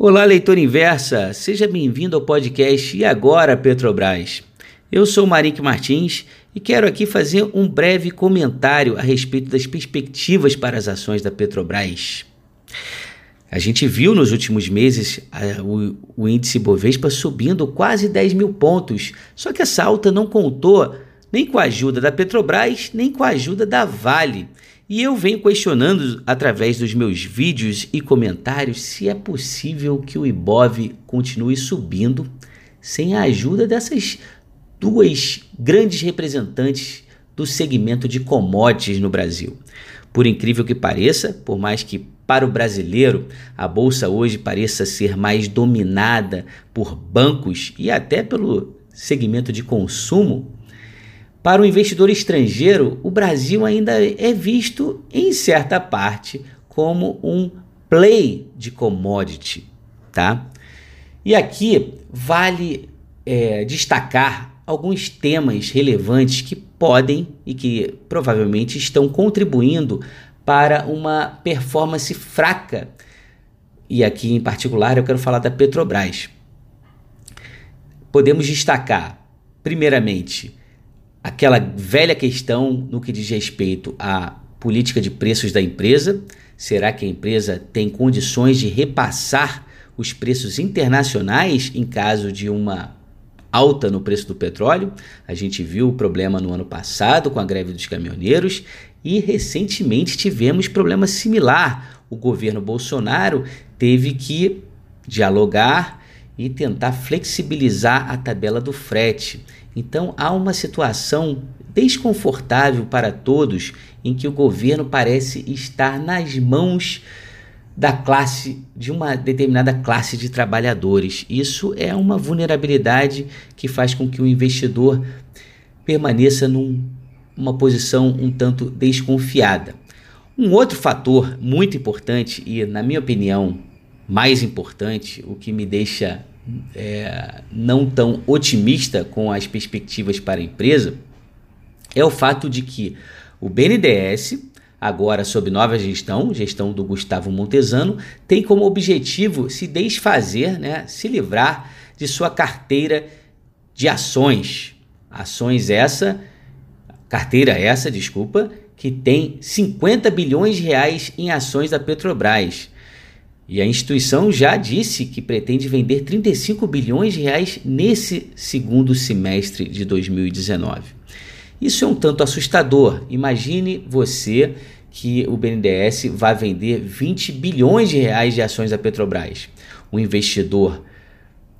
Olá, leitor inversa, seja bem-vindo ao podcast E Agora Petrobras. Eu sou Marique Martins e quero aqui fazer um breve comentário a respeito das perspectivas para as ações da Petrobras. A gente viu nos últimos meses a, o, o, índice Bovespa subindo quase 10 mil pontos, só que essa alta não contou nem com a ajuda da Petrobras, nem com a ajuda da Vale. E eu venho questionando através dos meus vídeos e comentários se é possível que o Ibov continue subindo sem a ajuda dessas duas grandes representantes do segmento de commodities no Brasil. Por incrível que pareça, por mais que para o brasileiro a bolsa hoje pareça ser mais dominada por bancos e até pelo segmento de consumo, para o investidor estrangeiro, o Brasil ainda é visto, em certa parte, como um play de commodity, tá? E aqui vale é, destacar alguns temas relevantes que podem e que provavelmente estão contribuindo para uma performance fraca. E aqui em particular eu quero falar da Petrobras. Podemos destacar, primeiramente, aquela velha questão no que diz respeito à política de preços da empresa. Será que a empresa tem condições de repassar os preços internacionais em caso de uma alta no preço do petróleo? A gente viu o problema no ano passado com a greve dos caminhoneiros e recentemente tivemos problema similar. O governo Bolsonaro teve que dialogar e tentar flexibilizar a tabela do frete. Então há uma situação desconfortável para todos em que o governo parece estar nas mãos da classe de uma determinada classe de trabalhadores. Isso é uma vulnerabilidade que faz com que o investidor permaneça numa posição um tanto desconfiada. Um outro fator muito importante e, na minha opinião, mais importante, o que me deixa é, não tão otimista com as perspectivas para a empresa é o fato de que o BNDES, agora sob nova gestão, gestão do Gustavo Montesano, tem como objetivo se desfazer, né, se livrar de sua carteira de ações. Ações essa, carteira essa, desculpa, que tem 50 bilhões de reais em ações da Petrobras. E a instituição já disse que pretende vender 35 bilhões de reais nesse segundo semestre de 2019. Isso é um tanto assustador. Imagine você que o BNDES vai vender 20 bilhões de reais de ações da Petrobras. O investidor,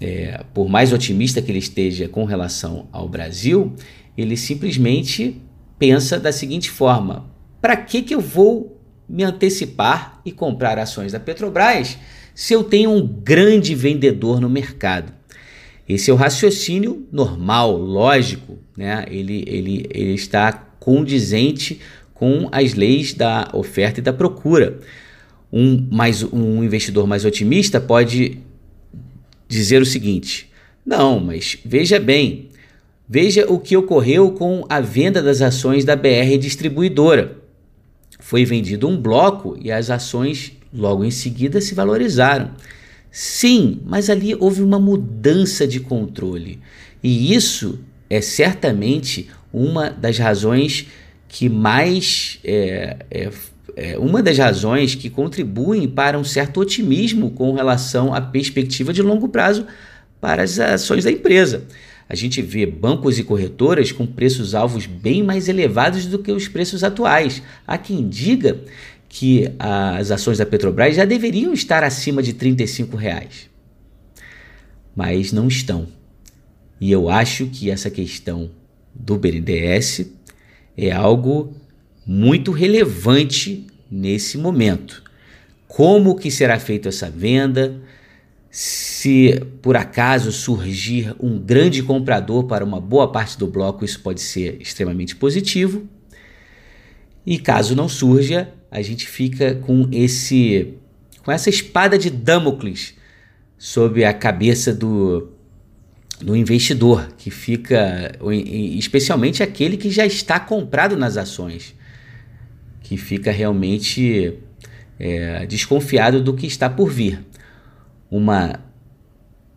é, por mais otimista que ele esteja com relação ao Brasil, ele simplesmente pensa da seguinte forma: para que, que eu vou me antecipar e comprar ações da Petrobras se eu tenho um grande vendedor no mercado. Esse é o raciocínio normal, lógico, né? ele, ele, ele está condizente com as leis da oferta e da procura. Um, mais, um investidor mais otimista pode dizer o seguinte: não, mas veja bem, veja o que ocorreu com a venda das ações da BR Distribuidora foi vendido um bloco e as ações logo em seguida se valorizaram. Sim, mas ali houve uma mudança de controle. E isso é certamente uma das razões que mais é, é, é, uma das razões que contribuem para um certo otimismo com relação à perspectiva de longo prazo para as ações da empresa a gente vê bancos e corretoras com preços alvos bem mais elevados do que os preços atuais. Há quem diga que as ações da Petrobras já deveriam estar acima de R$ reais, mas não estão. E eu acho que essa questão do BNDES é algo muito relevante nesse momento. Como que será feita essa venda? Se por acaso surgir um grande comprador para uma boa parte do bloco, isso pode ser extremamente positivo. E caso não surja, a gente fica com esse com essa espada de Damocles sobre a cabeça do, do investidor, que fica especialmente aquele que já está comprado nas ações, que fica realmente é, desconfiado do que está por vir. Uma,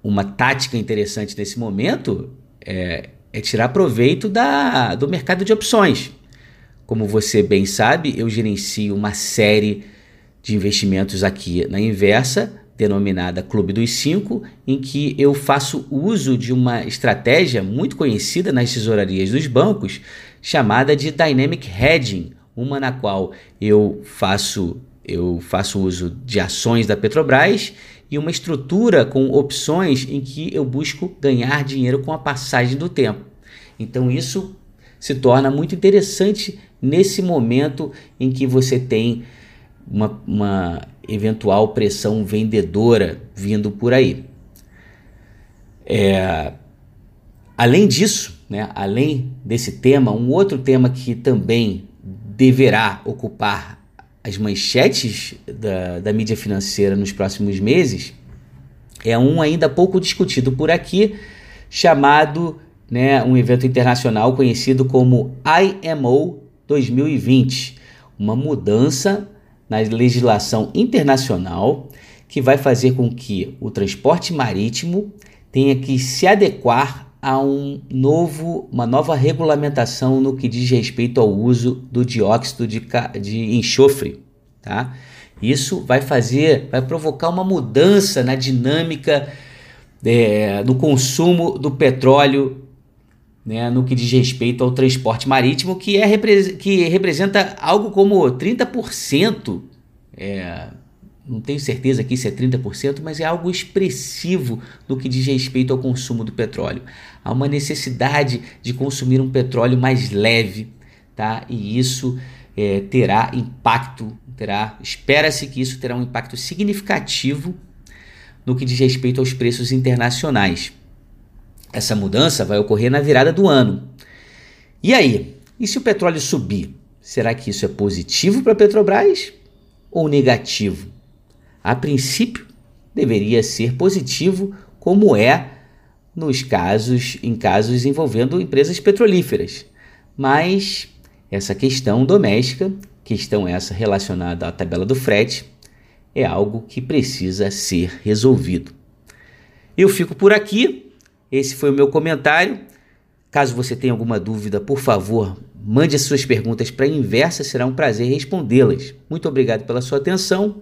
uma tática interessante nesse momento é, é tirar proveito da, do mercado de opções. Como você bem sabe, eu gerencio uma série de investimentos aqui na Inversa, denominada Clube dos Cinco, em que eu faço uso de uma estratégia muito conhecida nas tesourarias dos bancos, chamada de Dynamic Hedging, uma na qual eu faço eu faço uso de ações da Petrobras e uma estrutura com opções em que eu busco ganhar dinheiro com a passagem do tempo. Então isso se torna muito interessante nesse momento em que você tem uma, uma eventual pressão vendedora vindo por aí. É, além disso, né, além desse tema, um outro tema que também deverá ocupar as manchetes da, da mídia financeira nos próximos meses é um ainda pouco discutido por aqui, chamado né, um evento internacional conhecido como IMO 2020, uma mudança na legislação internacional que vai fazer com que o transporte marítimo tenha que se adequar a um novo, uma nova regulamentação no que diz respeito ao uso do dióxido de, de enxofre. Tá? Isso vai fazer, vai provocar uma mudança na dinâmica é, do consumo do petróleo né, no que diz respeito ao transporte marítimo, que, é, que representa algo como 30%. É, não tenho certeza aqui se é 30%, mas é algo expressivo no que diz respeito ao consumo do petróleo. Há uma necessidade de consumir um petróleo mais leve, tá? E isso é, terá impacto, terá, espera-se que isso terá um impacto significativo no que diz respeito aos preços internacionais. Essa mudança vai ocorrer na virada do ano. E aí? E se o petróleo subir? Será que isso é positivo para a Petrobras ou negativo? A princípio, deveria ser positivo, como é nos casos em casos envolvendo empresas petrolíferas. Mas essa questão doméstica, questão essa relacionada à tabela do frete, é algo que precisa ser resolvido. Eu fico por aqui. Esse foi o meu comentário. Caso você tenha alguma dúvida, por favor, mande as suas perguntas para a Inversa, será um prazer respondê-las. Muito obrigado pela sua atenção